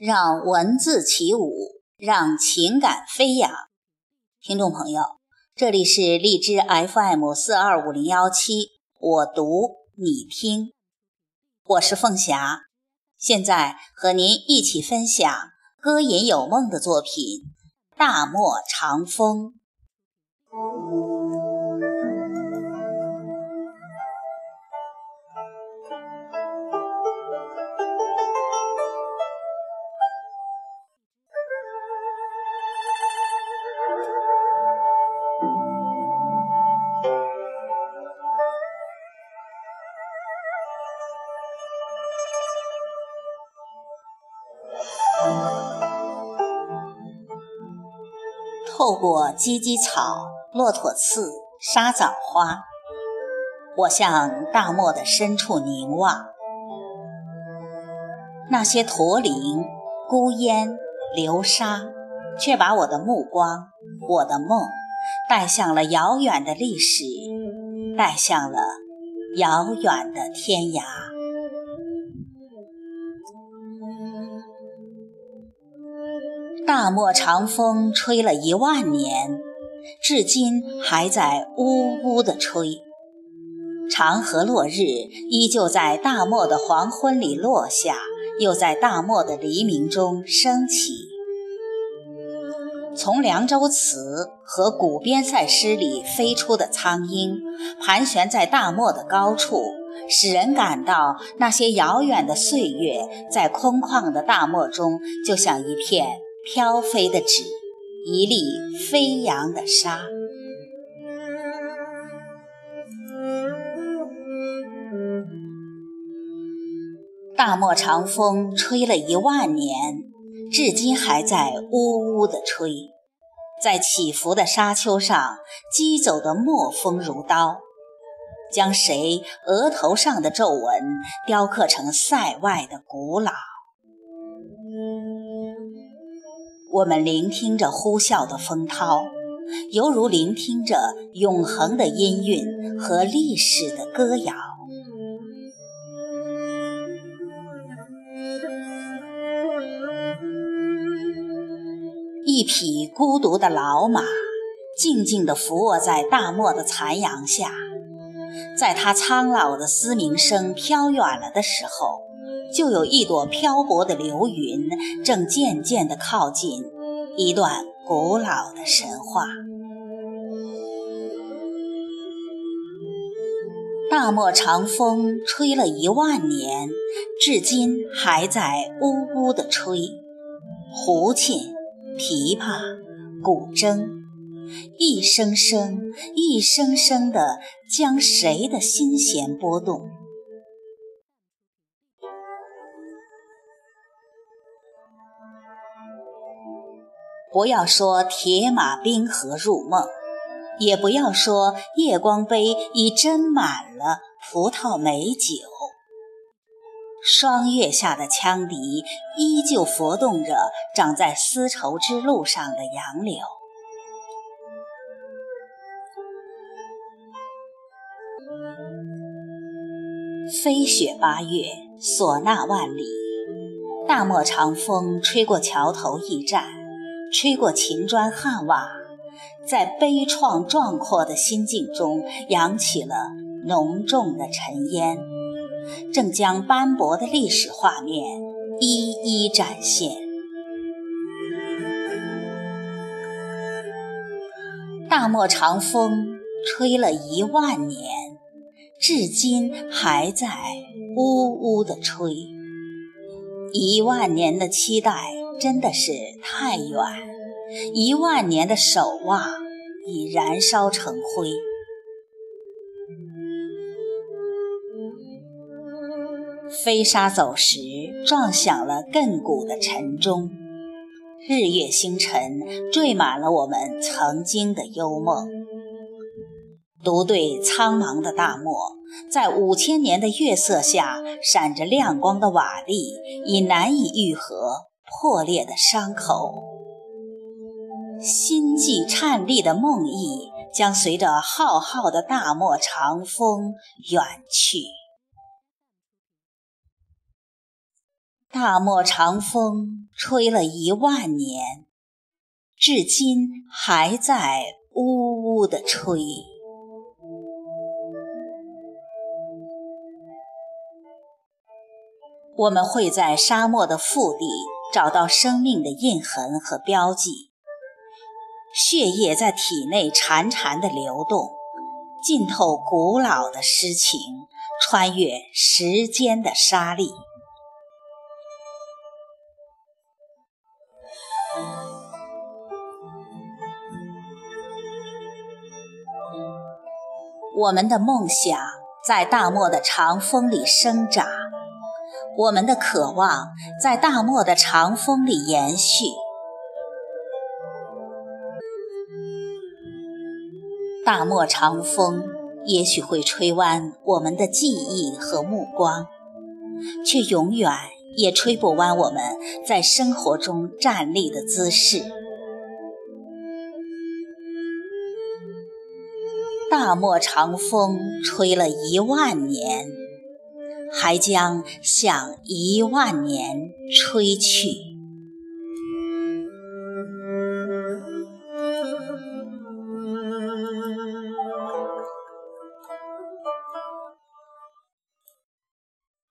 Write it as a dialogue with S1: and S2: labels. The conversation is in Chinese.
S1: 让文字起舞，让情感飞扬。听众朋友，这里是荔枝 FM 四二五零幺七，我读你听，我是凤霞，现在和您一起分享歌吟有梦的作品《大漠长风》。透过芨芨草、骆驼刺、沙枣花，我向大漠的深处凝望。那些驼铃、孤烟、流沙，却把我的目光、我的梦带向了遥远的历史，带向了遥远的天涯。大漠长风吹了一万年，至今还在呜呜地吹。长河落日依旧在大漠的黄昏里落下，又在大漠的黎明中升起。从《凉州词》和《古边塞诗》里飞出的苍鹰，盘旋在大漠的高处，使人感到那些遥远的岁月，在空旷的大漠中，就像一片。飘飞的纸，一粒飞扬的沙。大漠长风吹了一万年，至今还在呜呜地吹。在起伏的沙丘上，击走的墨风如刀，将谁额头上的皱纹雕刻成塞外的古老。我们聆听着呼啸的风涛，犹如聆听着永恒的音韵和历史的歌谣。一匹孤独的老马，静静地伏卧在大漠的残阳下，在它苍老的嘶鸣声飘远了的时候。就有一朵漂泊的流云，正渐渐地靠近一段古老的神话。大漠长风吹了一万年，至今还在呜呜地吹。胡琴、琵琶、古筝，一声声、一声声地将谁的心弦拨动？不要说铁马冰河入梦，也不要说夜光杯已斟满了葡萄美酒。霜月下的羌笛依旧拂动着长在丝绸之路上的杨柳。飞雪八月，唢呐万里，大漠长风吹过桥头驿站。吹过秦砖汉瓦，在悲怆壮阔的心境中扬起了浓重的尘烟，正将斑驳的历史画面一一展现。大漠长风吹了一万年，至今还在呜呜地吹。一万年的期待。真的是太远，一万年的守望已燃烧成灰。飞沙走石，撞响了亘古的晨钟。日月星辰，缀满了我们曾经的幽梦。独对苍茫的大漠，在五千年的月色下，闪着亮光的瓦砾已难以愈合。破裂的伤口，心悸颤栗的梦呓，将随着浩浩的大漠长风远去。大漠长风吹了一万年，至今还在呜呜地吹。我们会在沙漠的腹地找到生命的印痕和标记，血液在体内潺潺地流动，浸透古老的诗情，穿越时间的沙砾。我们的梦想在大漠的长风里生长。我们的渴望在大漠的长风里延续，大漠长风也许会吹弯我们的记忆和目光，却永远也吹不弯我们在生活中站立的姿势。大漠长风吹了一万年。还将向一万年吹去。